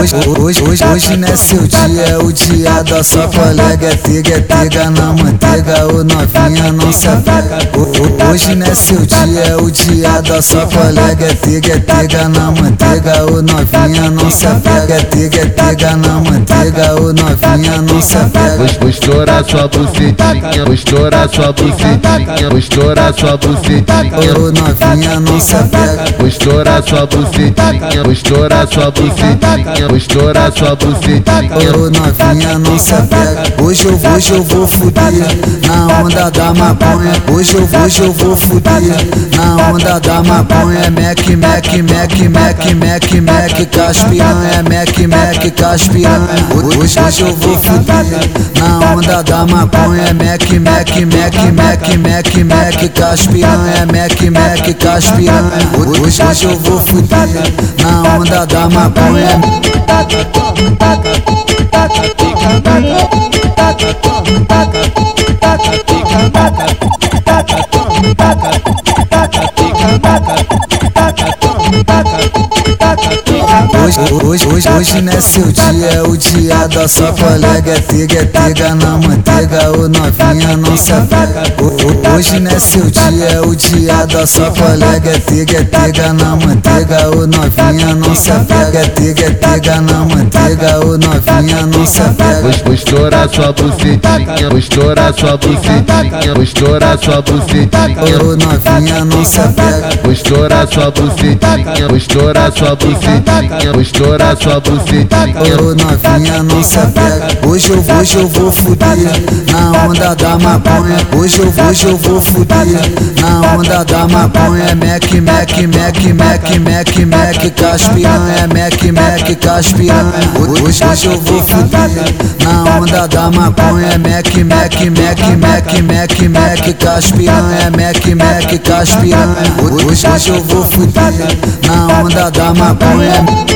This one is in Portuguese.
Hoje, hoje, hoje, hoje é seu dia, é o dia da sua colega. É tega, é tega na manteiga, ô novinha não se Hoje não é seu dia, é o dia da sua colega. É tega, é tega na manteiga, ô novinha não se apega. É tega, é na manteiga, ô novinha. Vou, estourar sua bucetinha, vou estourar sua bucetinha, vou estourar sua bucetinha. Ô novinha não se apega. Vou estourar sua bucetinha, vou estourar sua bucetinha, vou estourar sua bucetinha. Ô novinha não se apega Hoje eu vou, hoje eu vou fuder Na onda da maconha Hoje eu vou, hoje eu vou fuder Na onda da maconha Mac, Mac, Mac, Mac, Mac, Mac Caspiranha, Mac, Mac, caspiranha Hoje, hoje eu vou fuder Na onda da maconha Mac, Mac, Mac, Mac, Mac, Mac Caspiranha, Mac, Mac, caspiranha Hoje, hoje eu vou fuder Na onda da maconha taca, taca, taca, pica, taca, taca, taca, taca, Hoje, hoje, hoje, hoje não é seu dia, é o dia da sua colega. É tega, é tega na manteiga, ô novinha não se apega. Ho- ho- Hoje não é seu dia, é o dia da sua colega. É tega, é tega na manteiga, ô novinha não se apega. É tega, é tega na manteiga, ô novinha não se apega. vou estourar sua bucetinha, vou estourar sua bucetinha, vou estourar sua bucetinha. Ô novinha não se apega. Estourar sua bucetinha, vou estourar sua bucetinha, vou estourar sua bucetinha. Ô novinha não se apega Hoje eu hoje eu vou fuder Na onda da maconha. Hoje eu hoje eu vou fuder Na onda da maconha. Mac, Mac, Mac, Mac, Mac, Mac Caspiranha, Mac, Mac, caspiranha Hoje, hoje eu vou fuder. Na onda da maconha Mac, Mac, Mac, Mac, Mac, Mac Caspiranha, Mac, Mac, caspiranha Hoje, hoje eu vou fuder. Na onda da maconha